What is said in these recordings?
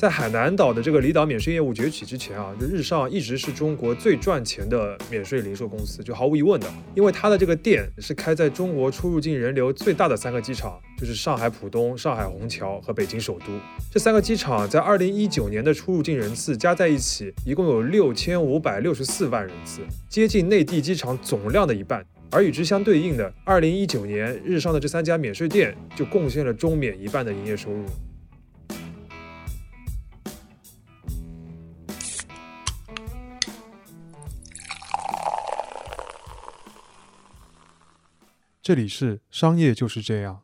在海南岛的这个离岛免税业务崛起之前啊，就日上一直是中国最赚钱的免税零售公司，就毫无疑问的，因为它的这个店是开在中国出入境人流最大的三个机场，就是上海浦东、上海虹桥和北京首都。这三个机场在二零一九年的出入境人次加在一起，一共有六千五百六十四万人次，接近内地机场总量的一半。而与之相对应的，二零一九年日上的这三家免税店就贡献了中免一半的营业收入。这里是商业就是这样。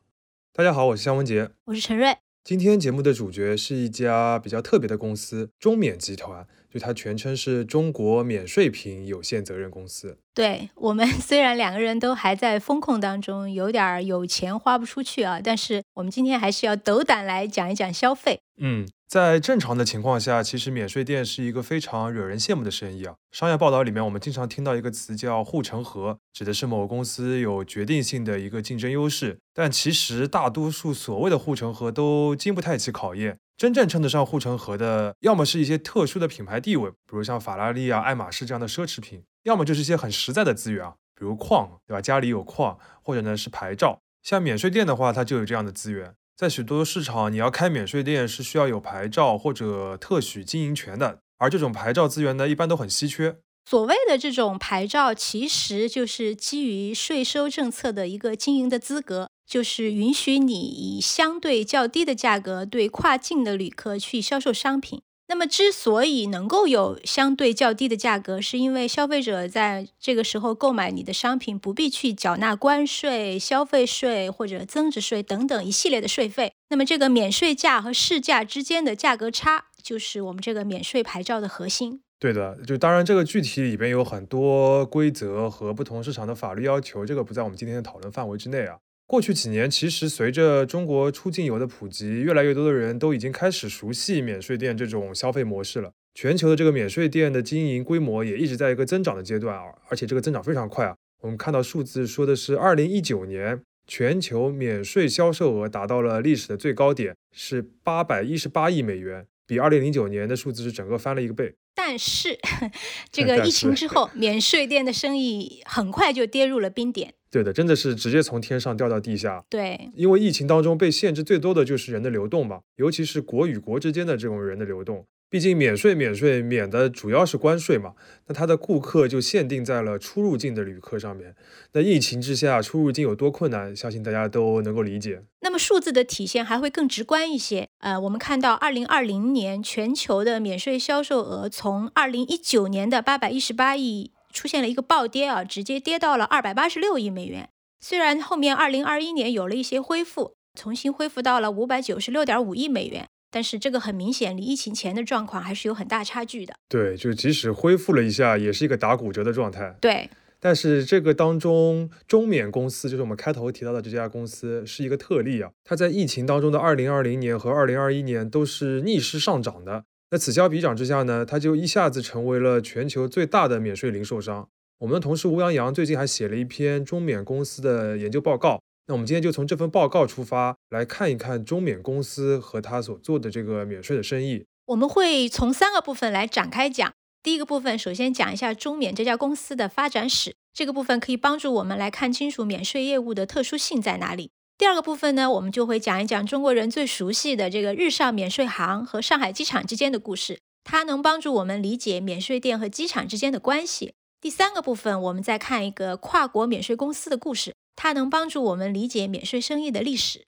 大家好，我是向文杰，我是陈瑞。今天节目的主角是一家比较特别的公司——中免集团。就它全称是中国免税品有限责任公司。对我们 虽然两个人都还在风控当中，有点有钱花不出去啊，但是我们今天还是要斗胆来讲一讲消费。嗯。在正常的情况下，其实免税店是一个非常惹人羡慕的生意啊。商业报道里面，我们经常听到一个词叫“护城河”，指的是某个公司有决定性的一个竞争优势。但其实大多数所谓的护城河都经不太起考验。真正称得上护城河的，要么是一些特殊的品牌地位，比如像法拉利啊、爱马仕这样的奢侈品；要么就是一些很实在的资源啊，比如矿，对吧？家里有矿，或者呢是牌照。像免税店的话，它就有这样的资源。在许多市场，你要开免税店是需要有牌照或者特许经营权的，而这种牌照资源呢，一般都很稀缺。所谓的这种牌照，其实就是基于税收政策的一个经营的资格，就是允许你以相对较低的价格对跨境的旅客去销售商品。那么，之所以能够有相对较低的价格，是因为消费者在这个时候购买你的商品，不必去缴纳关税、消费税或者增值税等等一系列的税费。那么，这个免税价和市价之间的价格差，就是我们这个免税牌照的核心。对的，就当然这个具体里边有很多规则和不同市场的法律要求，这个不在我们今天的讨论范围之内啊。过去几年，其实随着中国出境游的普及，越来越多的人都已经开始熟悉免税店这种消费模式了。全球的这个免税店的经营规模也一直在一个增长的阶段啊，而且这个增长非常快啊。我们看到数字说的是，二零一九年全球免税销售额达到了历史的最高点，是八百一十八亿美元，比二零零九年的数字是整个翻了一个倍。但是，这个疫情之后，免税店的生意很快就跌入了冰点。对的，真的是直接从天上掉到地下。对，因为疫情当中被限制最多的就是人的流动嘛，尤其是国与国之间的这种人的流动。毕竟免税免税免的主要是关税嘛，那它的顾客就限定在了出入境的旅客上面。那疫情之下出入境有多困难，相信大家都能够理解。那么数字的体现还会更直观一些。呃，我们看到二零二零年全球的免税销售额从二零一九年的八百一十八亿。出现了一个暴跌啊，直接跌到了二百八十六亿美元。虽然后面二零二一年有了一些恢复，重新恢复到了五百九十六点五亿美元，但是这个很明显离疫情前的状况还是有很大差距的。对，就即使恢复了一下，也是一个打骨折的状态。对，但是这个当中中免公司，就是我们开头提到的这家公司，是一个特例啊。它在疫情当中的二零二零年和二零二一年都是逆势上涨的。那此消彼长之下呢，它就一下子成为了全球最大的免税零售商。我们的同事吴阳洋最近还写了一篇中免公司的研究报告。那我们今天就从这份报告出发，来看一看中免公司和他所做的这个免税的生意。我们会从三个部分来展开讲。第一个部分，首先讲一下中免这家公司的发展史，这个部分可以帮助我们来看清楚免税业务的特殊性在哪里。第二个部分呢，我们就会讲一讲中国人最熟悉的这个日上免税行和上海机场之间的故事。它能帮助我们理解免税店和机场之间的关系。第三个部分，我们再看一个跨国免税公司的故事，它能帮助我们理解免税生意的历史。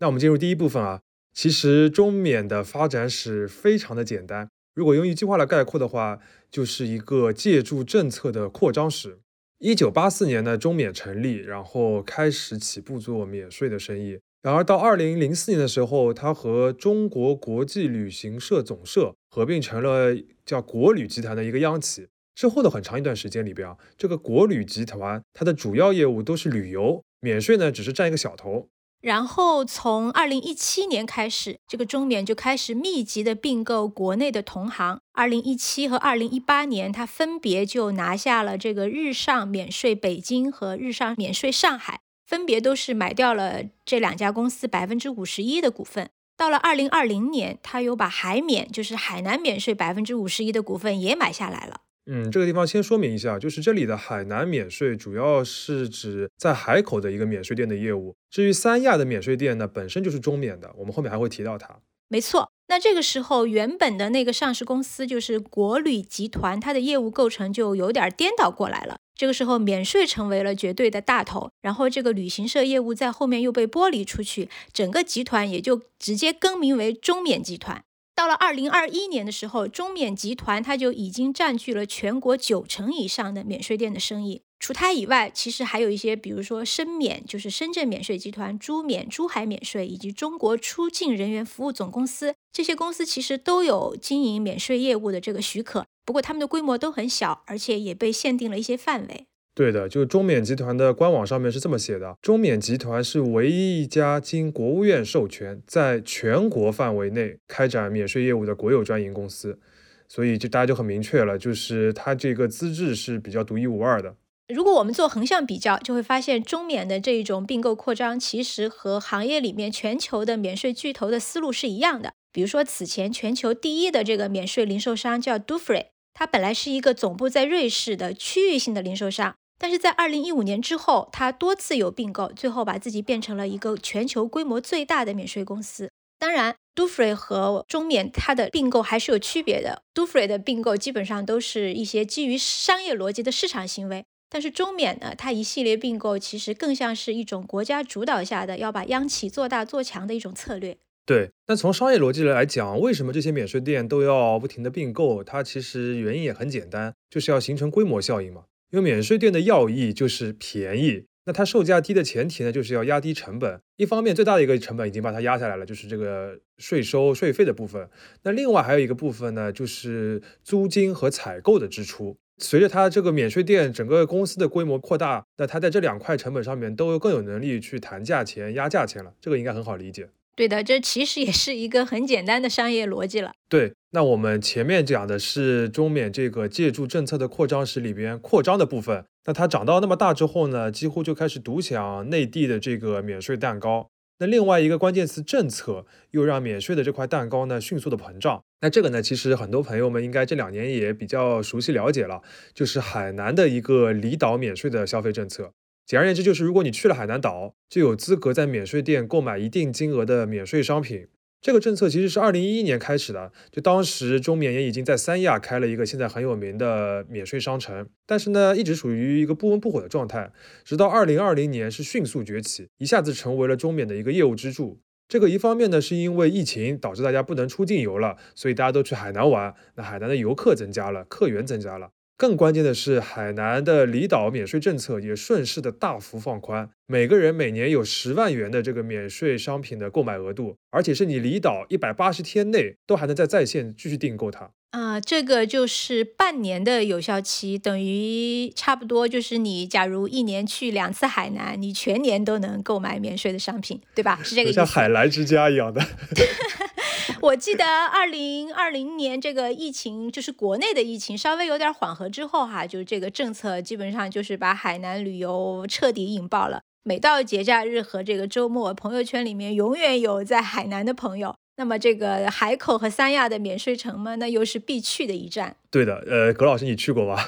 那我们进入第一部分啊，其实中免的发展史非常的简单，如果用一句话来概括的话，就是一个借助政策的扩张史。一九八四年呢，中免成立，然后开始起步做免税的生意。然而到二零零四年的时候，它和中国国际旅行社总社合并成了叫国旅集团的一个央企。之后的很长一段时间里边啊，这个国旅集团它的主要业务都是旅游，免税呢只是占一个小头。然后从二零一七年开始，这个中免就开始密集的并购国内的同行。二零一七和二零一八年，它分别就拿下了这个日上免税北京和日上免税上海。分别都是买掉了这两家公司百分之五十一的股份。到了二零二零年，他又把海免，就是海南免税百分之五十一的股份也买下来了。嗯，这个地方先说明一下，就是这里的海南免税主要是指在海口的一个免税店的业务。至于三亚的免税店呢，本身就是中免的，我们后面还会提到它。没错，那这个时候原本的那个上市公司就是国旅集团，它的业务构成就有点颠倒过来了。这个时候免税成为了绝对的大头，然后这个旅行社业务在后面又被剥离出去，整个集团也就直接更名为中免集团。到了二零二一年的时候，中免集团它就已经占据了全国九成以上的免税店的生意。除它以外，其实还有一些，比如说深免，就是深圳免税集团、珠免、珠海免税以及中国出境人员服务总公司，这些公司其实都有经营免税业务的这个许可。不过他们的规模都很小，而且也被限定了一些范围。对的，就中免集团的官网上面是这么写的：中免集团是唯一一家经国务院授权，在全国范围内开展免税业务的国有专营公司。所以就大家就很明确了，就是它这个资质是比较独一无二的。如果我们做横向比较，就会发现中免的这一种并购扩张，其实和行业里面全球的免税巨头的思路是一样的。比如说，此前全球第一的这个免税零售商叫 Dufry，它本来是一个总部在瑞士的区域性的零售商，但是在二零一五年之后，它多次有并购，最后把自己变成了一个全球规模最大的免税公司。当然，Dufry 和中免它的并购还是有区别的。Dufry 的并购基本上都是一些基于商业逻辑的市场行为，但是中免呢，它一系列并购其实更像是一种国家主导下的要把央企做大做强的一种策略。对，那从商业逻辑来讲，为什么这些免税店都要不停的并购？它其实原因也很简单，就是要形成规模效应嘛。因为免税店的要义就是便宜，那它售价低的前提呢，就是要压低成本。一方面，最大的一个成本已经把它压下来了，就是这个税收税费的部分。那另外还有一个部分呢，就是租金和采购的支出。随着它这个免税店整个公司的规模扩大，那它在这两块成本上面都更有能力去谈价钱、压价钱了。这个应该很好理解。对的，这其实也是一个很简单的商业逻辑了。对，那我们前面讲的是中缅这个借助政策的扩张史里边扩张的部分，那它长到那么大之后呢，几乎就开始独享内地的这个免税蛋糕。那另外一个关键词政策，又让免税的这块蛋糕呢迅速的膨胀。那这个呢，其实很多朋友们应该这两年也比较熟悉了解了，就是海南的一个离岛免税的消费政策。简而言之，就是如果你去了海南岛，就有资格在免税店购买一定金额的免税商品。这个政策其实是二零一一年开始的，就当时中免也已经在三亚开了一个现在很有名的免税商城，但是呢，一直属于一个不温不火的状态。直到二零二零年是迅速崛起，一下子成为了中免的一个业务支柱。这个一方面呢，是因为疫情导致大家不能出境游了，所以大家都去海南玩，那海南的游客增加了，客源增加了。更关键的是，海南的离岛免税政策也顺势的大幅放宽，每个人每年有十万元的这个免税商品的购买额度，而且是你离岛一百八十天内都还能在在线继续订购它。啊，这个就是半年的有效期，等于差不多就是你假如一年去两次海南，你全年都能购买免税的商品，对吧？是这个意思。像海澜之家一样的。我记得二零二零年这个疫情，就是国内的疫情稍微有点缓和之后，哈，就是这个政策基本上就是把海南旅游彻底引爆了。每到节假日和这个周末，朋友圈里面永远有在海南的朋友。那么这个海口和三亚的免税城嘛，那又是必去的一站。对的，呃，葛老师你去过吗？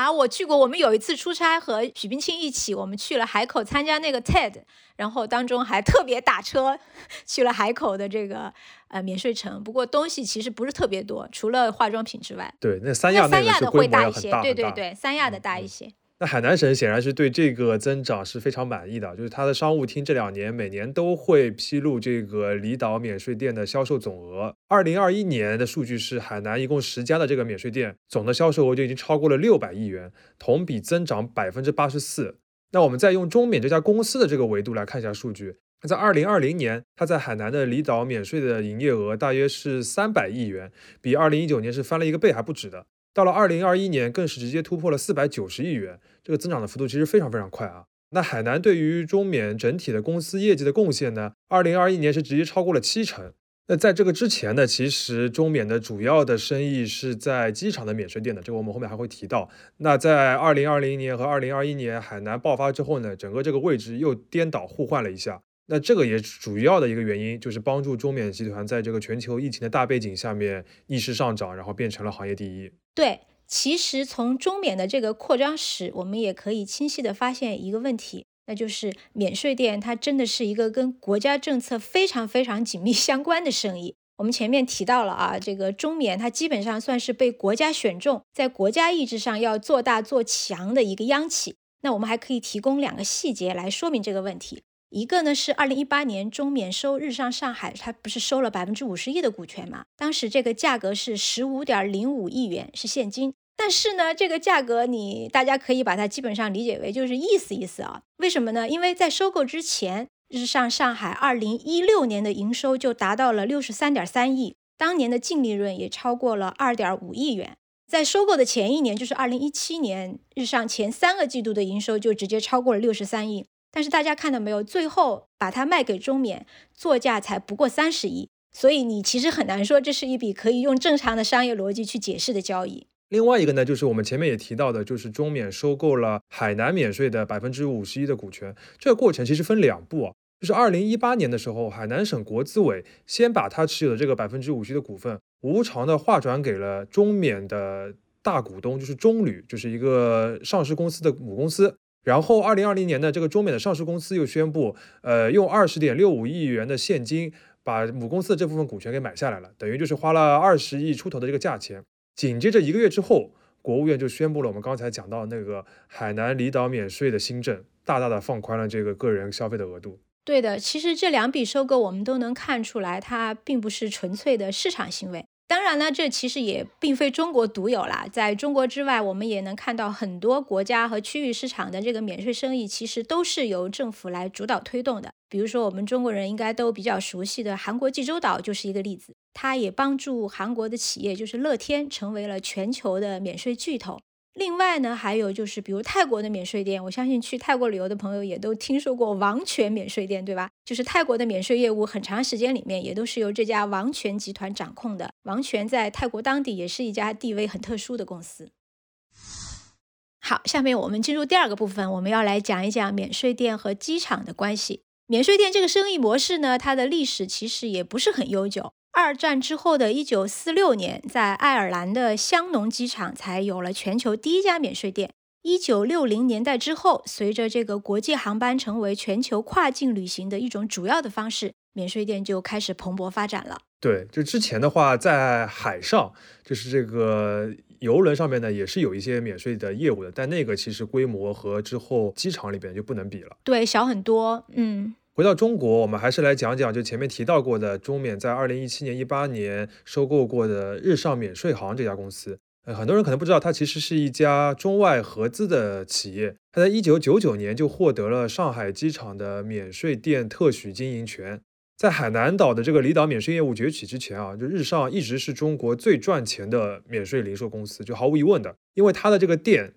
啊，我去过。我们有一次出差和许冰清一起，我们去了海口参加那个 TED，然后当中还特别打车 去了海口的这个呃免税城。不过东西其实不是特别多，除了化妆品之外。对，那三亚三亚的会大一些。对对对，三亚的大一些。那海南省显然是对这个增长是非常满意的，就是它的商务厅这两年每年都会披露这个离岛免税店的销售总额。二零二一年的数据是海南一共十家的这个免税店总的销售额就已经超过了六百亿元，同比增长百分之八十四。那我们再用中免这家公司的这个维度来看一下数据，那在二零二零年，它在海南的离岛免税的营业额大约是三百亿元，比二零一九年是翻了一个倍还不止的。到了二零二一年，更是直接突破了四百九十亿元，这个增长的幅度其实非常非常快啊。那海南对于中免整体的公司业绩的贡献呢？二零二一年是直接超过了七成。那在这个之前呢，其实中免的主要的生意是在机场的免税店的，这个我们后面还会提到。那在二零二零年和二零二一年海南爆发之后呢，整个这个位置又颠倒互换了一下。那这个也主要的一个原因就是帮助中缅集团在这个全球疫情的大背景下面逆势上涨，然后变成了行业第一。对，其实从中缅的这个扩张史，我们也可以清晰的发现一个问题，那就是免税店它真的是一个跟国家政策非常非常紧密相关的生意。我们前面提到了啊，这个中缅它基本上算是被国家选中，在国家意志上要做大做强的一个央企。那我们还可以提供两个细节来说明这个问题。一个呢是二零一八年中免收日上上海，它不是收了百分之五十一的股权嘛？当时这个价格是十五点零五亿元，是现金。但是呢，这个价格你大家可以把它基本上理解为就是意思意思啊？为什么呢？因为在收购之前，日上上海二零一六年的营收就达到了六十三点三亿，当年的净利润也超过了二点五亿元。在收购的前一年，就是二零一七年，日上前三个季度的营收就直接超过了六十三亿。但是大家看到没有，最后把它卖给中缅，作价才不过三十亿，所以你其实很难说这是一笔可以用正常的商业逻辑去解释的交易。另外一个呢，就是我们前面也提到的，就是中缅收购了海南免税的百分之五十一的股权。这个过程其实分两步啊，就是二零一八年的时候，海南省国资委先把他持有的这个百分之五十的股份无偿的划转给了中缅的大股东，就是中铝，就是一个上市公司的母公司。然后，二零二零年呢，这个中美的上市公司又宣布，呃，用二十点六五亿元的现金把母公司的这部分股权给买下来了，等于就是花了二十亿出头的这个价钱。紧接着一个月之后，国务院就宣布了我们刚才讲到那个海南离岛免税的新政，大大的放宽了这个个人消费的额度。对的，其实这两笔收购我们都能看出来，它并不是纯粹的市场行为。当然呢，这其实也并非中国独有啦，在中国之外，我们也能看到很多国家和区域市场的这个免税生意，其实都是由政府来主导推动的。比如说，我们中国人应该都比较熟悉的韩国济州岛就是一个例子，它也帮助韩国的企业，就是乐天，成为了全球的免税巨头。另外呢，还有就是，比如泰国的免税店，我相信去泰国旅游的朋友也都听说过王权免税店，对吧？就是泰国的免税业务，很长时间里面也都是由这家王权集团掌控的。王权在泰国当地也是一家地位很特殊的公司。好，下面我们进入第二个部分，我们要来讲一讲免税店和机场的关系。免税店这个生意模式呢，它的历史其实也不是很悠久。二战之后的一九四六年，在爱尔兰的香农机场才有了全球第一家免税店。一九六零年代之后，随着这个国际航班成为全球跨境旅行的一种主要的方式，免税店就开始蓬勃发展了。对，就之前的话，在海上，就是这个游轮上面呢，也是有一些免税的业务的，但那个其实规模和之后机场里边就不能比了。对，小很多。嗯。回到中国，我们还是来讲讲，就前面提到过的中缅在二零一七年、一八年收购过的日上免税行这家公司。呃，很多人可能不知道，它其实是一家中外合资的企业。它在一九九九年就获得了上海机场的免税店特许经营权。在海南岛的这个离岛免税业务崛起之前啊，就日上一直是中国最赚钱的免税零售公司，就毫无疑问的，因为它的这个店，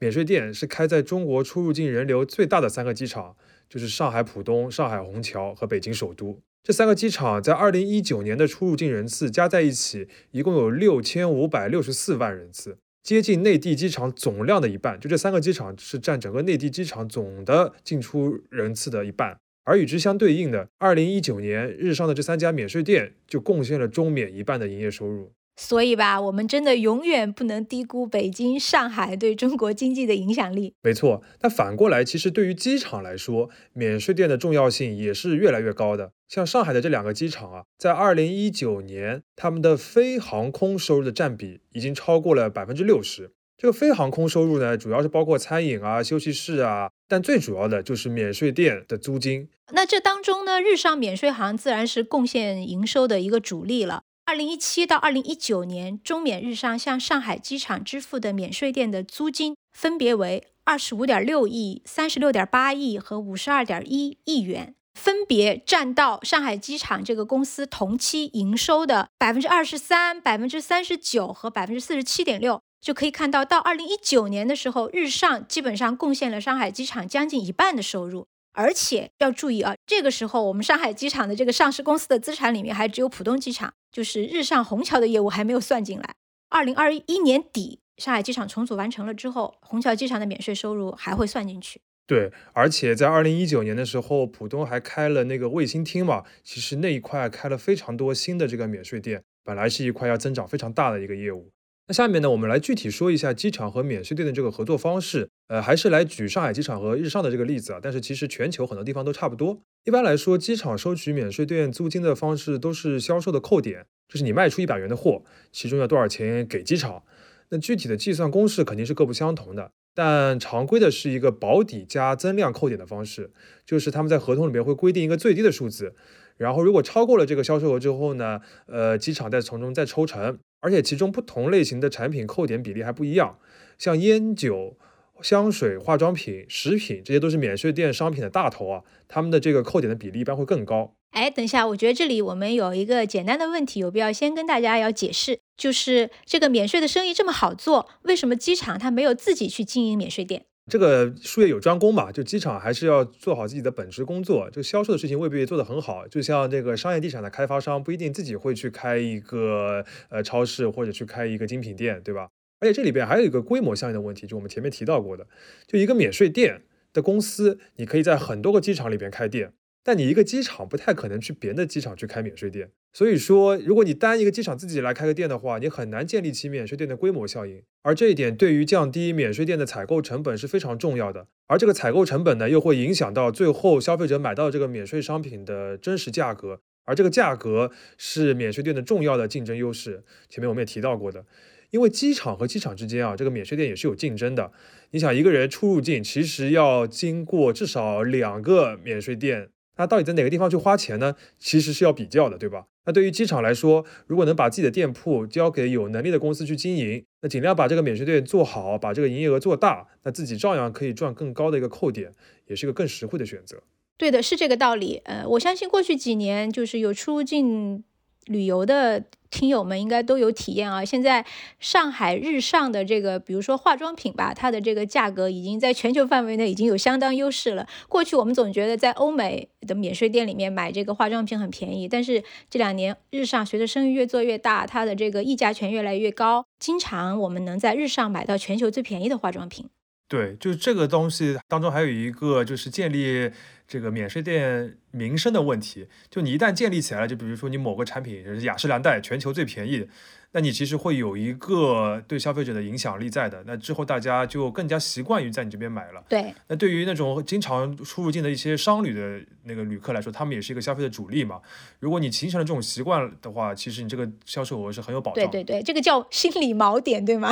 免税店是开在中国出入境人流最大的三个机场。就是上海浦东、上海虹桥和北京首都这三个机场，在二零一九年的出入境人次加在一起，一共有六千五百六十四万人次，接近内地机场总量的一半。就这三个机场是占整个内地机场总的进出人次的一半。而与之相对应的，二零一九年日上的这三家免税店就贡献了中免一半的营业收入。所以吧，我们真的永远不能低估北京、上海对中国经济的影响力。没错，那反过来，其实对于机场来说，免税店的重要性也是越来越高的。像上海的这两个机场啊，在二零一九年，他们的非航空收入的占比已经超过了百分之六十。这个非航空收入呢，主要是包括餐饮啊、休息室啊，但最主要的就是免税店的租金。那这当中呢，日上免税行自然是贡献营收的一个主力了。二零一七到二零一九年，中缅日上向上海机场支付的免税店的租金分别为二十五点六亿、三十六点八亿和五十二点一亿元，分别占到上海机场这个公司同期营收的百分之二十三、百分之三十九和百分之四十七点六。就可以看到，到二零一九年的时候，日上基本上贡献了上海机场将近一半的收入。而且要注意啊，这个时候我们上海机场的这个上市公司的资产里面还只有浦东机场，就是日上虹桥的业务还没有算进来。二零二一年底，上海机场重组完成了之后，虹桥机场的免税收入还会算进去。对，而且在二零一九年的时候，浦东还开了那个卫星厅嘛，其实那一块开了非常多新的这个免税店，本来是一块要增长非常大的一个业务。那下面呢，我们来具体说一下机场和免税店的这个合作方式。呃，还是来举上海机场和日上的这个例子啊，但是其实全球很多地方都差不多。一般来说，机场收取免税店租金的方式都是销售的扣点，就是你卖出一百元的货，其中要多少钱给机场。那具体的计算公式肯定是各不相同的。但常规的是一个保底加增量扣点的方式，就是他们在合同里面会规定一个最低的数字，然后如果超过了这个销售额之后呢，呃，机场再从中再抽成，而且其中不同类型的产品扣点比例还不一样，像烟酒、香水、化妆品、食品，这些都是免税店商品的大头啊，他们的这个扣点的比例一般会更高。哎，等一下，我觉得这里我们有一个简单的问题，有必要先跟大家要解释，就是这个免税的生意这么好做，为什么机场它没有自己去经营免税店？这个术业有专攻嘛，就机场还是要做好自己的本职工作，就销售的事情未必做得很好。就像这个商业地产的开发商，不一定自己会去开一个呃超市或者去开一个精品店，对吧？而且这里边还有一个规模效应的问题，就我们前面提到过的，就一个免税店的公司，你可以在很多个机场里边开店。但你一个机场不太可能去别的机场去开免税店，所以说，如果你单一个机场自己来开个店的话，你很难建立起免税店的规模效应。而这一点对于降低免税店的采购成本是非常重要的。而这个采购成本呢，又会影响到最后消费者买到这个免税商品的真实价格。而这个价格是免税店的重要的竞争优势。前面我们也提到过的，因为机场和机场之间啊，这个免税店也是有竞争的。你想，一个人出入境其实要经过至少两个免税店。那到底在哪个地方去花钱呢？其实是要比较的，对吧？那对于机场来说，如果能把自己的店铺交给有能力的公司去经营，那尽量把这个免税店做好，把这个营业额做大，那自己照样可以赚更高的一个扣点，也是一个更实惠的选择。对的，是这个道理。呃，我相信过去几年就是有出入境。旅游的听友们应该都有体验啊！现在上海日上的这个，比如说化妆品吧，它的这个价格已经在全球范围内已经有相当优势了。过去我们总觉得在欧美的免税店里面买这个化妆品很便宜，但是这两年日上随着生意越做越大，它的这个溢价权越来越高，经常我们能在日上买到全球最便宜的化妆品。对，就是这个东西当中还有一个就是建立这个免税店名声的问题。就你一旦建立起来了，就比如说你某个产品是雅诗兰黛全球最便宜，那你其实会有一个对消费者的影响力在的。那之后大家就更加习惯于在你这边买了。对。那对于那种经常出入境的一些商旅的那个旅客来说，他们也是一个消费的主力嘛。如果你形成了这种习惯的话，其实你这个销售额是很有保障。对对对，这个叫心理锚点，对吗？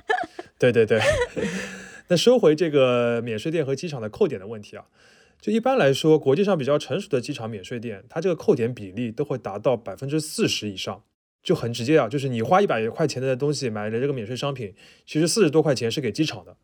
对对对。那收回这个免税店和机场的扣点的问题啊，就一般来说，国际上比较成熟的机场免税店，它这个扣点比例都会达到百分之四十以上，就很直接啊，就是你花一百块钱的东西买的这个免税商品，其实四十多块钱是给机场的，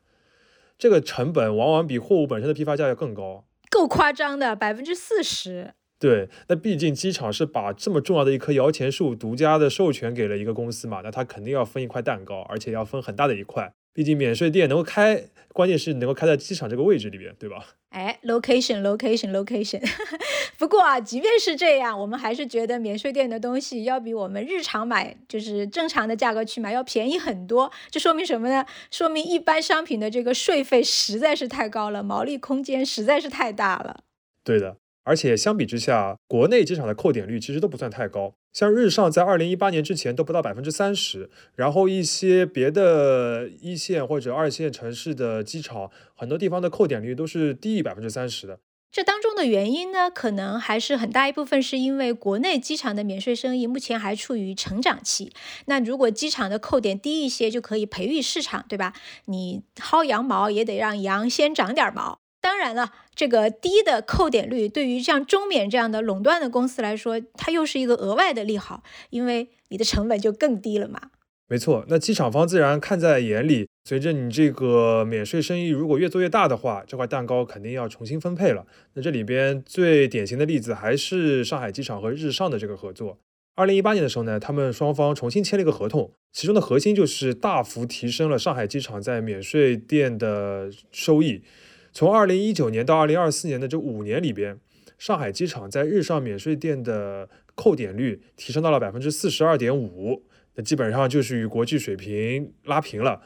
这个成本往往比货物本身的批发价要更高，够夸张的，百分之四十。对，那毕竟机场是把这么重要的一棵摇钱树独家的授权给了一个公司嘛，那他肯定要分一块蛋糕，而且要分很大的一块。毕竟免税店能够开，关键是能够开在机场这个位置里边，对吧？哎，location，location，location。不过啊，即便是这样，我们还是觉得免税店的东西要比我们日常买，就是正常的价格去买要便宜很多。这说明什么呢？说明一般商品的这个税费实在是太高了，毛利空间实在是太大了。对的。而且相比之下，国内机场的扣点率其实都不算太高，像日上在二零一八年之前都不到百分之三十，然后一些别的一线或者二线城市的机场，很多地方的扣点率都是低于百分之三十的。这当中的原因呢，可能还是很大一部分是因为国内机场的免税生意目前还处于成长期。那如果机场的扣点低一些，就可以培育市场，对吧？你薅羊毛也得让羊先长点毛。当然了，这个低的扣点率对于像中免这样的垄断的公司来说，它又是一个额外的利好，因为你的成本就更低了嘛。没错，那机场方自然看在眼里，随着你这个免税生意如果越做越大的话，这块蛋糕肯定要重新分配了。那这里边最典型的例子还是上海机场和日上的这个合作。二零一八年的时候呢，他们双方重新签了一个合同，其中的核心就是大幅提升了上海机场在免税店的收益。从二零一九年到二零二四年的这五年里边，上海机场在日上免税店的扣点率提升到了百分之四十二点五，那基本上就是与国际水平拉平了。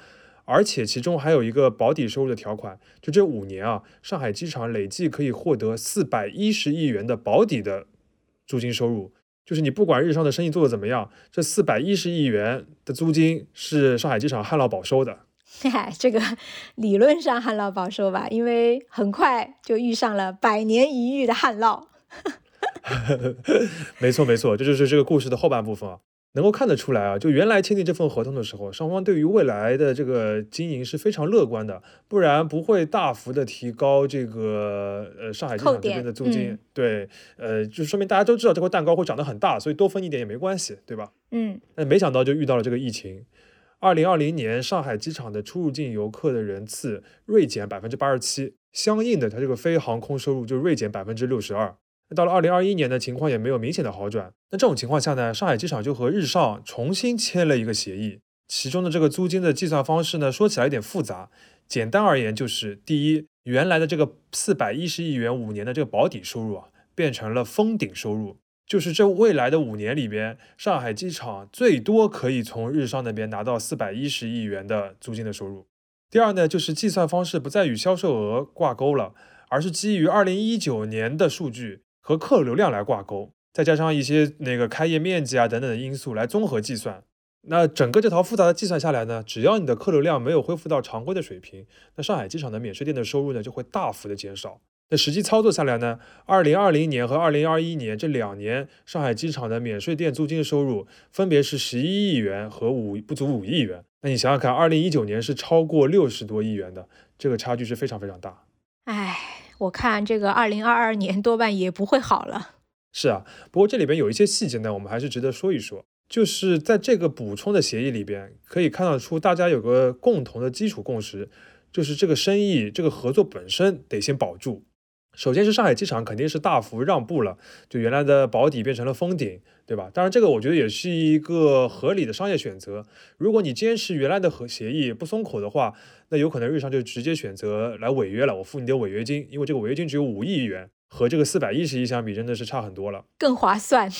而且其中还有一个保底收入的条款，就这五年啊，上海机场累计可以获得四百一十亿元的保底的租金收入。就是你不管日上的生意做得怎么样，这四百一十亿元的租金是上海机场旱涝保收的。嗨，这个 理论上旱涝保收吧，因为很快就遇上了百年一遇的旱涝。没错没错，这就是这个故事的后半部分啊。能够看得出来啊，就原来签订这份合同的时候，双方对于未来的这个经营是非常乐观的，不然不会大幅的提高这个呃上海机场这边的租金。对，呃，就说明大家都知道这块蛋糕会长得很大，所以多分一点也没关系，对吧？嗯。那没想到就遇到了这个疫情，二零二零年上海机场的出入境游客的人次锐减百分之八十七，相应的它这个非航空收入就锐减百分之六十二。那到了二零二一年呢，情况也没有明显的好转。那这种情况下呢，上海机场就和日上重新签了一个协议，其中的这个租金的计算方式呢，说起来有点复杂。简单而言就是，第一，原来的这个四百一十亿元五年的这个保底收入啊，变成了封顶收入，就是这未来的五年里边，上海机场最多可以从日商那边拿到四百一十亿元的租金的收入。第二呢，就是计算方式不再与销售额挂钩了，而是基于二零一九年的数据。和客流量来挂钩，再加上一些那个开业面积啊等等的因素来综合计算，那整个这套复杂的计算下来呢，只要你的客流量没有恢复到常规的水平，那上海机场的免税店的收入呢就会大幅的减少。那实际操作下来呢，二零二零年和二零二一年这两年，上海机场的免税店租金收入分别是十一亿元和五不足五亿元。那你想想看，二零一九年是超过六十多亿元的，这个差距是非常非常大。唉。我看这个二零二二年多半也不会好了。是啊，不过这里边有一些细节呢，我们还是值得说一说。就是在这个补充的协议里边，可以看得出大家有个共同的基础共识，就是这个生意、这个合作本身得先保住。首先是上海机场肯定是大幅让步了，就原来的保底变成了封顶，对吧？当然这个我觉得也是一个合理的商业选择。如果你坚持原来的和协议不松口的话，那有可能日商就直接选择来违约了，我付你点违约金，因为这个违约金只有五亿元，和这个四百一十亿相比真的是差很多了，更划算。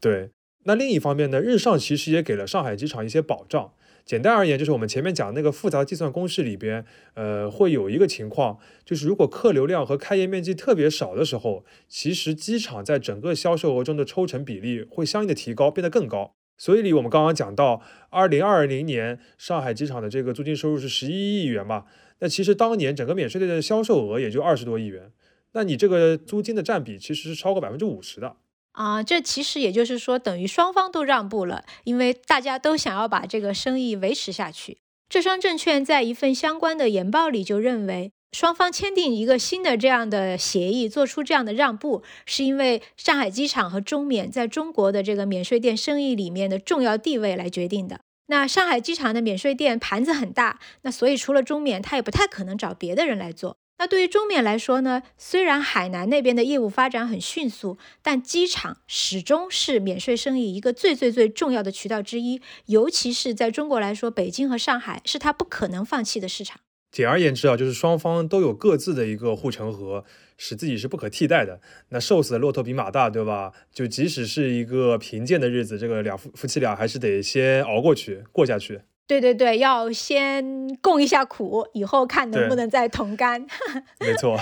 对，那另一方面呢，日上其实也给了上海机场一些保障。简单而言，就是我们前面讲那个复杂计算公式里边，呃，会有一个情况，就是如果客流量和开业面积特别少的时候，其实机场在整个销售额中的抽成比例会相应的提高，变得更高。所以，里我们刚刚讲到，二零二零年上海机场的这个租金收入是十一亿元嘛，那其实当年整个免税店的销售额也就二十多亿元，那你这个租金的占比其实是超过百分之五十的。啊，这其实也就是说，等于双方都让步了，因为大家都想要把这个生意维持下去。浙商证券在一份相关的研报里就认为，双方签订一个新的这样的协议，做出这样的让步，是因为上海机场和中免在中国的这个免税店生意里面的重要地位来决定的。那上海机场的免税店盘子很大，那所以除了中免，他也不太可能找别的人来做。那对于中缅来说呢？虽然海南那边的业务发展很迅速，但机场始终是免税生意一个最最最重要的渠道之一。尤其是在中国来说，北京和上海是他不可能放弃的市场。简而言之啊，就是双方都有各自的一个护城河，使自己是不可替代的。那瘦死的骆驼比马大，对吧？就即使是一个贫贱的日子，这个两夫夫妻俩还是得先熬过去，过下去。对对对，要先共一下苦，以后看能不能再同甘。没错。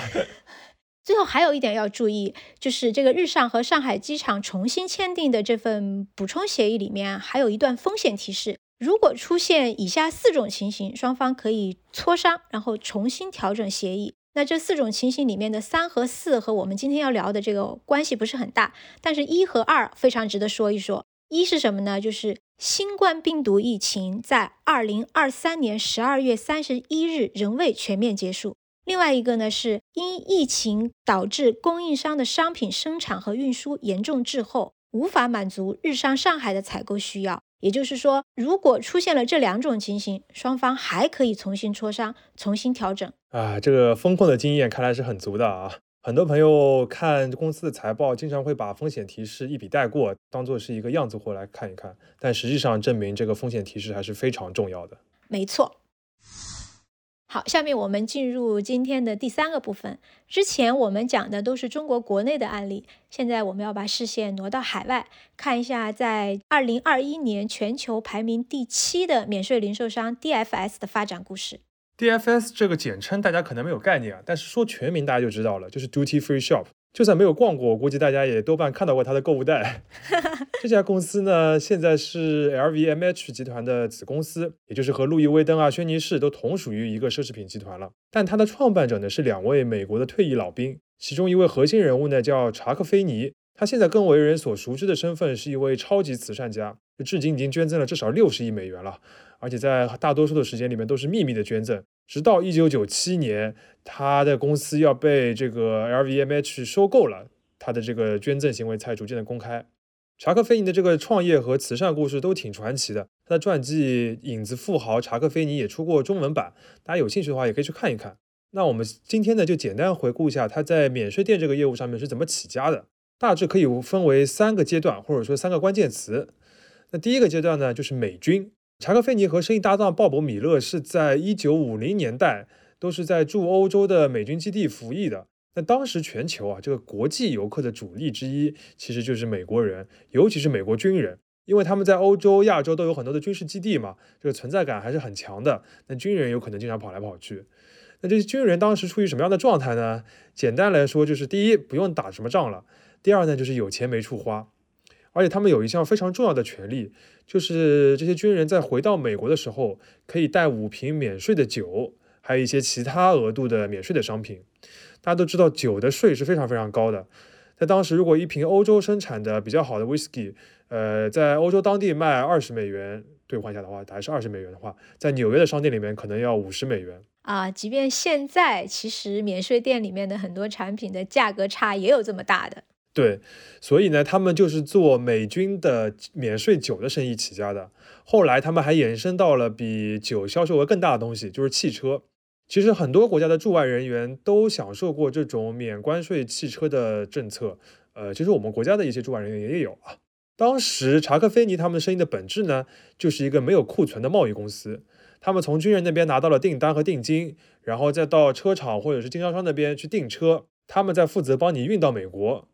最后还有一点要注意，就是这个日上和上海机场重新签订的这份补充协议里面，还有一段风险提示：如果出现以下四种情形，双方可以磋商，然后重新调整协议。那这四种情形里面的三和四和我们今天要聊的这个关系不是很大，但是一和二非常值得说一说。一是什么呢？就是新冠病毒疫情在二零二三年十二月三十一日仍未全面结束。另外一个呢，是因疫情导致供应商的商品生产和运输严重滞后，无法满足日商上海的采购需要。也就是说，如果出现了这两种情形，双方还可以重新磋商，重新调整。啊，这个风控的经验看来是很足的啊。很多朋友看公司的财报，经常会把风险提示一笔带过，当做是一个样子货来看一看。但实际上证明，这个风险提示还是非常重要的。没错。好，下面我们进入今天的第三个部分。之前我们讲的都是中国国内的案例，现在我们要把视线挪到海外，看一下在二零二一年全球排名第七的免税零售商 DFS 的发展故事。DFS 这个简称大家可能没有概念啊，但是说全名大家就知道了，就是 Duty Free Shop。就算没有逛过，我估计大家也多半看到过它的购物袋。这家公司呢，现在是 LVMH 集团的子公司，也就是和路易威登啊、轩尼诗都同属于一个奢侈品集团了。但它的创办者呢，是两位美国的退役老兵，其中一位核心人物呢叫查克·菲尼，他现在更为人所熟知的身份是一位超级慈善家，至今已经捐赠了至少六十亿美元了，而且在大多数的时间里面都是秘密的捐赠。直到一九九七年，他的公司要被这个 LVMH 收购了，他的这个捐赠行为才逐渐的公开。查克·菲尼的这个创业和慈善故事都挺传奇的，他的传记《影子富豪查克·菲尼》也出过中文版，大家有兴趣的话也可以去看一看。那我们今天呢，就简单回顾一下他在免税店这个业务上面是怎么起家的，大致可以分为三个阶段，或者说三个关键词。那第一个阶段呢，就是美军。查克·菲尼和生意搭档鲍勃·米勒是在一九五零年代都是在驻欧洲的美军基地服役的。那当时全球啊，这个国际游客的主力之一其实就是美国人，尤其是美国军人，因为他们在欧洲、亚洲都有很多的军事基地嘛，这个存在感还是很强的。那军人有可能经常跑来跑去。那这些军人当时处于什么样的状态呢？简单来说，就是第一，不用打什么仗了；第二呢，就是有钱没处花。而且他们有一项非常重要的权利，就是这些军人在回到美国的时候，可以带五瓶免税的酒，还有一些其他额度的免税的商品。大家都知道，酒的税是非常非常高的。在当时，如果一瓶欧洲生产的比较好的 whisky，呃，在欧洲当地卖二十美元，兑换下的话，还是二十美元的话，在纽约的商店里面可能要五十美元啊。即便现在，其实免税店里面的很多产品的价格差也有这么大的。对，所以呢，他们就是做美军的免税酒的生意起家的。后来他们还延伸到了比酒销售额更大的东西，就是汽车。其实很多国家的驻外人员都享受过这种免关税汽车的政策。呃，其实我们国家的一些驻外人员也有啊。当时查克·菲尼他们生意的本质呢，就是一个没有库存的贸易公司。他们从军人那边拿到了订单和定金，然后再到车厂或者是经销商那边去订车，他们再负责帮你运到美国。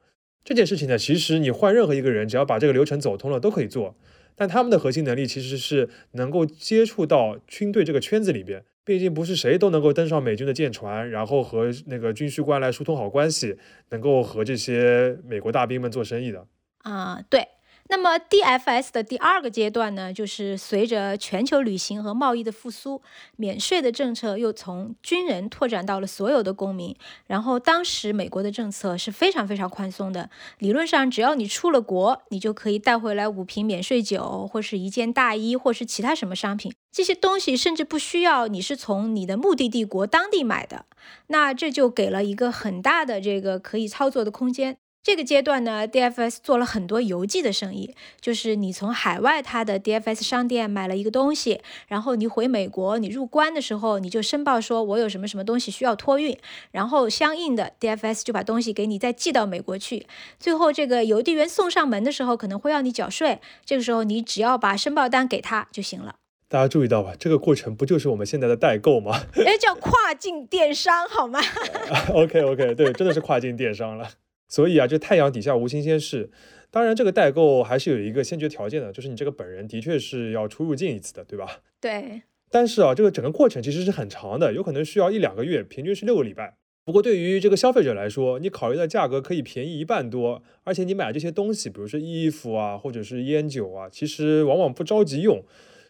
这件事情呢，其实你换任何一个人，只要把这个流程走通了，都可以做。但他们的核心能力其实是能够接触到军队这个圈子里边，毕竟不是谁都能够登上美军的舰船，然后和那个军需官来疏通好关系，能够和这些美国大兵们做生意的。啊，对。那么 DFS 的第二个阶段呢，就是随着全球旅行和贸易的复苏，免税的政策又从军人拓展到了所有的公民。然后当时美国的政策是非常非常宽松的，理论上只要你出了国，你就可以带回来五瓶免税酒，或是一件大衣，或是其他什么商品。这些东西甚至不需要你是从你的目的地国当地买的，那这就给了一个很大的这个可以操作的空间。这个阶段呢，DFS 做了很多邮寄的生意，就是你从海外它的 DFS 商店买了一个东西，然后你回美国，你入关的时候你就申报说我有什么什么东西需要托运，然后相应的 DFS 就把东西给你再寄到美国去，最后这个邮递员送上门的时候可能会要你缴税，这个时候你只要把申报单给他就行了。大家注意到吧，这个过程不就是我们现在的代购吗？哎，叫跨境电商好吗？OK OK，对，真的是跨境电商了。所以啊，这太阳底下无新鲜事。当然，这个代购还是有一个先决条件的，就是你这个本人的确是要出入境一次的，对吧？对。但是啊，这个整个过程其实是很长的，有可能需要一两个月，平均是六个礼拜。不过对于这个消费者来说，你考虑的价格可以便宜一半多，而且你买这些东西，比如说衣服啊，或者是烟酒啊，其实往往不着急用。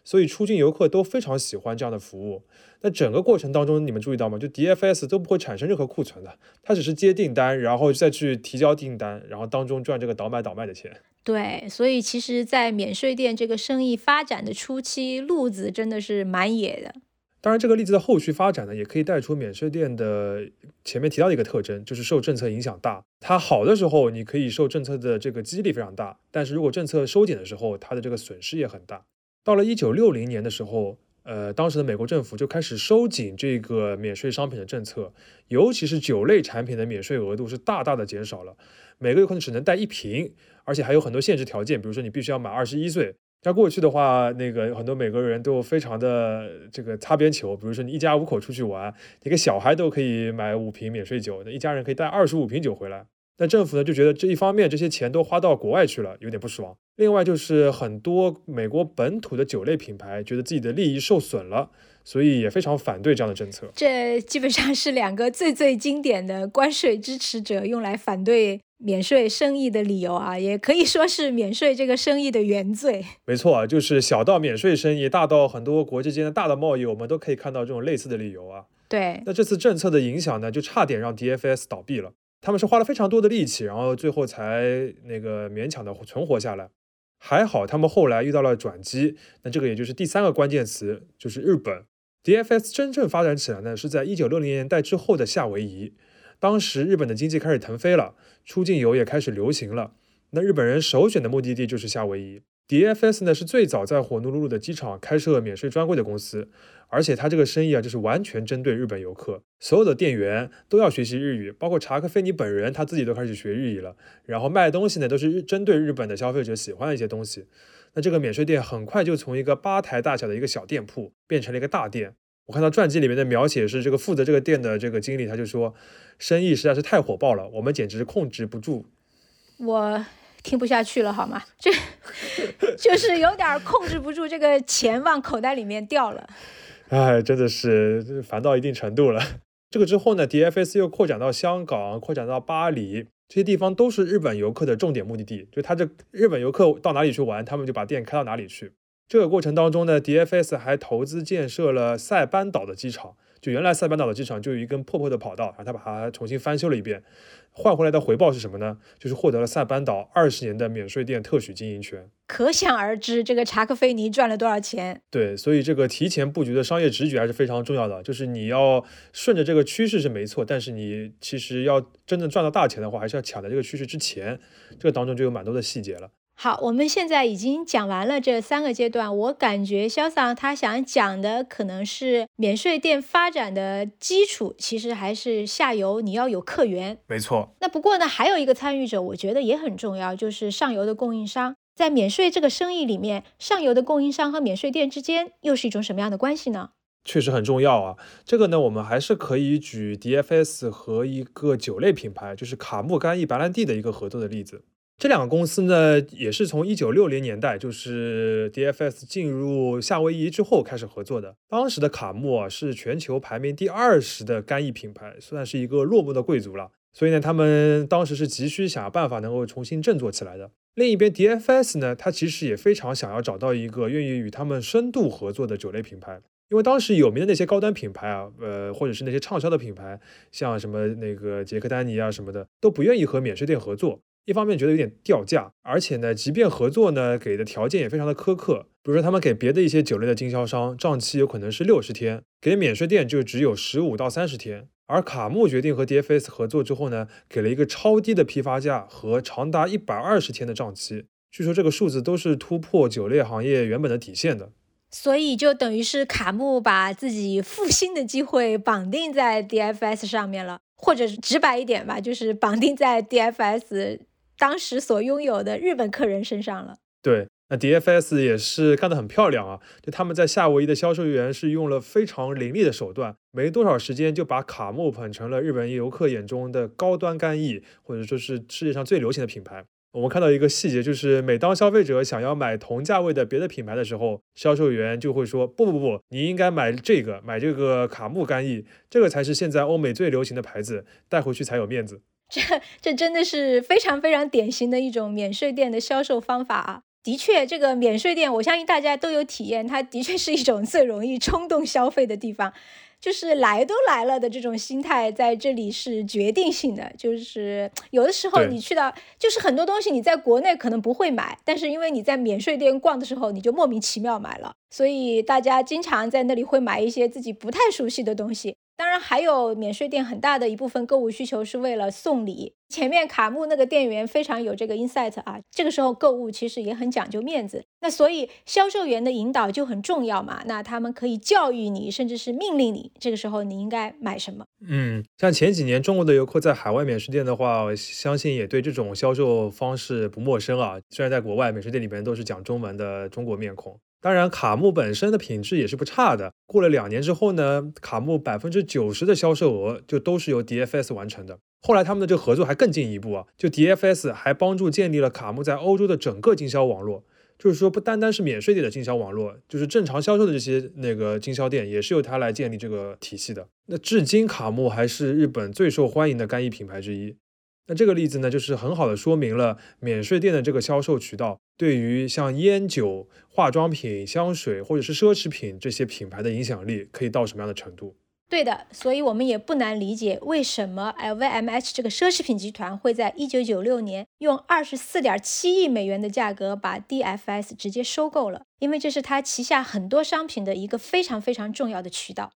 所以出境游客都非常喜欢这样的服务。那整个过程当中，你们注意到吗？就 DFS 都不会产生任何库存的，它只是接订单，然后再去提交订单，然后当中赚这个倒买倒卖的钱。对，所以其实，在免税店这个生意发展的初期，路子真的是蛮野的。当然，这个例子的后续发展呢，也可以带出免税店的前面提到的一个特征，就是受政策影响大。它好的时候，你可以受政策的这个激励非常大；但是如果政策收紧的时候，它的这个损失也很大。到了一九六零年的时候，呃，当时的美国政府就开始收紧这个免税商品的政策，尤其是酒类产品的免税额度是大大的减少了，每个月可能只能带一瓶，而且还有很多限制条件，比如说你必须要满二十一岁，在过去的话，那个很多美国人都非常的这个擦边球，比如说你一家五口出去玩，一个小孩都可以买五瓶免税酒，那一家人可以带二十五瓶酒回来。那政府呢就觉得这一方面这些钱都花到国外去了，有点不爽。另外就是很多美国本土的酒类品牌觉得自己的利益受损了，所以也非常反对这样的政策。这基本上是两个最最经典的关税支持者用来反对。免税生意的理由啊，也可以说是免税这个生意的原罪。没错啊，就是小到免税生意，大到很多国际间的大的贸易，我们都可以看到这种类似的理由啊。对。那这次政策的影响呢，就差点让 DFS 倒闭了。他们是花了非常多的力气，然后最后才那个勉强的存活下来。还好他们后来遇到了转机。那这个也就是第三个关键词，就是日本。DFS 真正发展起来呢，是在一九六零年代之后的夏威夷。当时日本的经济开始腾飞了，出境游也开始流行了。那日本人首选的目的地就是夏威夷。DFS 呢是最早在火奴鲁鲁的机场开设免税专柜的公司，而且他这个生意啊就是完全针对日本游客，所有的店员都要学习日语，包括查克菲尼本人他自己都开始学日语了。然后卖东西呢都是针对日本的消费者喜欢的一些东西。那这个免税店很快就从一个吧台大小的一个小店铺变成了一个大店。我看到传记里面的描写是，这个负责这个店的这个经理，他就说，生意实在是太火爆了，我们简直控制不住。我听不下去了，好吗？这 就是有点控制不住，这个钱往口袋里面掉了。哎，真的是烦到一定程度了。这个之后呢，DFS 又扩展到香港，扩展到巴黎，这些地方都是日本游客的重点目的地。就他这日本游客到哪里去玩，他们就把店开到哪里去。这个过程当中呢，DFS 还投资建设了塞班岛的机场。就原来塞班岛的机场就有一根破破的跑道，然后他把它重新翻修了一遍，换回来的回报是什么呢？就是获得了塞班岛二十年的免税店特许经营权。可想而知，这个查克菲尼赚了多少钱？对，所以这个提前布局的商业直觉还是非常重要的。就是你要顺着这个趋势是没错，但是你其实要真正赚到大钱的话，还是要抢在这个趋势之前。这个当中就有蛮多的细节了。好，我们现在已经讲完了这三个阶段。我感觉肖桑他想讲的可能是免税店发展的基础，其实还是下游你要有客源。没错。那不过呢，还有一个参与者，我觉得也很重要，就是上游的供应商。在免税这个生意里面，上游的供应商和免税店之间又是一种什么样的关系呢？确实很重要啊。这个呢，我们还是可以举 DFS 和一个酒类品牌，就是卡木干邑白兰地的一个合作的例子。这两个公司呢，也是从一九六零年代，就是 DFS 进入夏威夷之后开始合作的。当时的卡木啊，是全球排名第二十的干邑品牌，算是一个落寞的贵族了。所以呢，他们当时是急需想办法能够重新振作起来的。另一边，DFS 呢，他其实也非常想要找到一个愿意与他们深度合作的酒类品牌，因为当时有名的那些高端品牌啊，呃，或者是那些畅销的品牌，像什么那个杰克丹尼啊什么的，都不愿意和免税店合作。一方面觉得有点掉价，而且呢，即便合作呢，给的条件也非常的苛刻。比如说，他们给别的一些酒类的经销商账期有可能是六十天，给免税店就只有十五到三十天。而卡木决定和 DFS 合作之后呢，给了一个超低的批发价和长达一百二十天的账期。据说这个数字都是突破酒类行业原本的底线的。所以就等于是卡木把自己复兴的机会绑定在 DFS 上面了，或者直白一点吧，就是绑定在 DFS。当时所拥有的日本客人身上了。对，那 DFS 也是干得很漂亮啊！就他们在夏威夷的销售员是用了非常凌厉的手段，没多少时间就把卡木捧成了日本游客眼中的高端干邑，或者说是世界上最流行的品牌。我们看到一个细节，就是每当消费者想要买同价位的别的品牌的时候，销售员就会说：不不不，你应该买这个，买这个卡木干邑，这个才是现在欧美最流行的牌子，带回去才有面子。这这真的是非常非常典型的一种免税店的销售方法啊！的确，这个免税店，我相信大家都有体验，它的确是一种最容易冲动消费的地方。就是来都来了的这种心态，在这里是决定性的。就是有的时候你去到，就是很多东西你在国内可能不会买，但是因为你在免税店逛的时候，你就莫名其妙买了。所以大家经常在那里会买一些自己不太熟悉的东西。当然，还有免税店很大的一部分购物需求是为了送礼。前面卡木那个店员非常有这个 insight 啊，这个时候购物其实也很讲究面子。那所以销售员的引导就很重要嘛。那他们可以教育你，甚至是命令你，这个时候你应该买什么？嗯，像前几年中国的游客在海外免税店的话，我相信也对这种销售方式不陌生啊。虽然在国外免税店里面都是讲中文的中国面孔。当然，卡木本身的品质也是不差的。过了两年之后呢，卡木百分之九十的销售额就都是由 DFS 完成的。后来他们的这个合作还更进一步啊，就 DFS 还帮助建立了卡木在欧洲的整个经销网络。就是说，不单单是免税店的经销网络，就是正常销售的这些那个经销店，也是由他来建立这个体系的。那至今，卡木还是日本最受欢迎的干衣品牌之一。那这个例子呢，就是很好的说明了免税店的这个销售渠道对于像烟酒、化妆品、香水或者是奢侈品这些品牌的影响力可以到什么样的程度。对的，所以我们也不难理解为什么 LVMH 这个奢侈品集团会在一九九六年用二十四点七亿美元的价格把 DFS 直接收购了，因为这是他旗下很多商品的一个非常非常重要的渠道。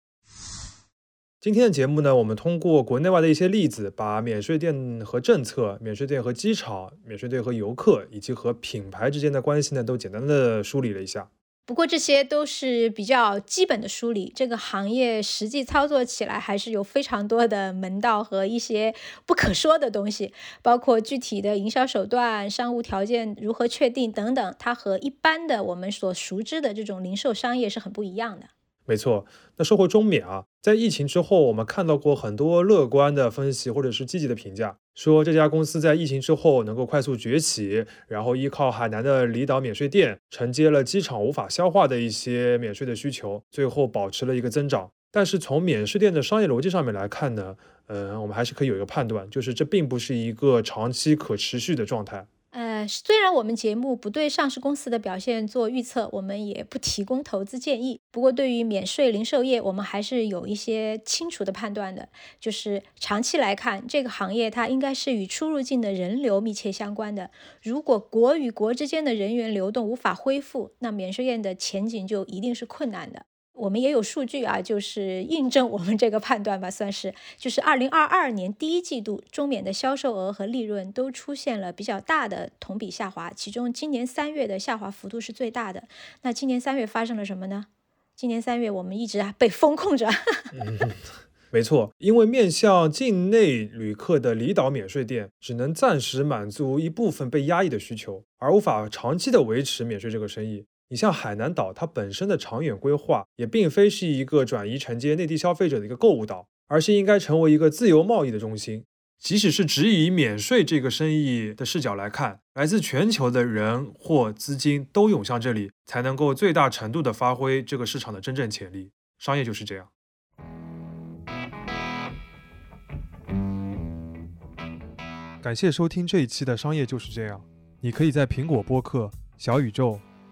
今天的节目呢，我们通过国内外的一些例子，把免税店和政策、免税店和机场、免税店和游客以及和品牌之间的关系呢，都简单的梳理了一下。不过这些都是比较基本的梳理，这个行业实际操作起来还是有非常多的门道和一些不可说的东西，包括具体的营销手段、商务条件如何确定等等，它和一般的我们所熟知的这种零售商业是很不一样的。没错，那说回中免啊，在疫情之后，我们看到过很多乐观的分析或者是积极的评价，说这家公司在疫情之后能够快速崛起，然后依靠海南的离岛免税店承接了机场无法消化的一些免税的需求，最后保持了一个增长。但是从免税店的商业逻辑上面来看呢，呃，我们还是可以有一个判断，就是这并不是一个长期可持续的状态。呃，虽然我们节目不对上市公司的表现做预测，我们也不提供投资建议。不过，对于免税零售业，我们还是有一些清楚的判断的。就是长期来看，这个行业它应该是与出入境的人流密切相关的。如果国与国之间的人员流动无法恢复，那免税业的前景就一定是困难的。我们也有数据啊，就是印证我们这个判断吧，算是就是二零二二年第一季度中免的销售额和利润都出现了比较大的同比下滑，其中今年三月的下滑幅度是最大的。那今年三月发生了什么呢？今年三月我们一直啊被封控着。没错，因为面向境内旅客的离岛免税店只能暂时满足一部分被压抑的需求，而无法长期的维持免税这个生意。你像海南岛，它本身的长远规划也并非是一个转移承接内地消费者的一个购物岛，而是应该成为一个自由贸易的中心。即使是只以免税这个生意的视角来看，来自全球的人或资金都涌向这里，才能够最大程度的发挥这个市场的真正潜力。商业就是这样。感谢收听这一期的《商业就是这样》，你可以在苹果播客、小宇宙。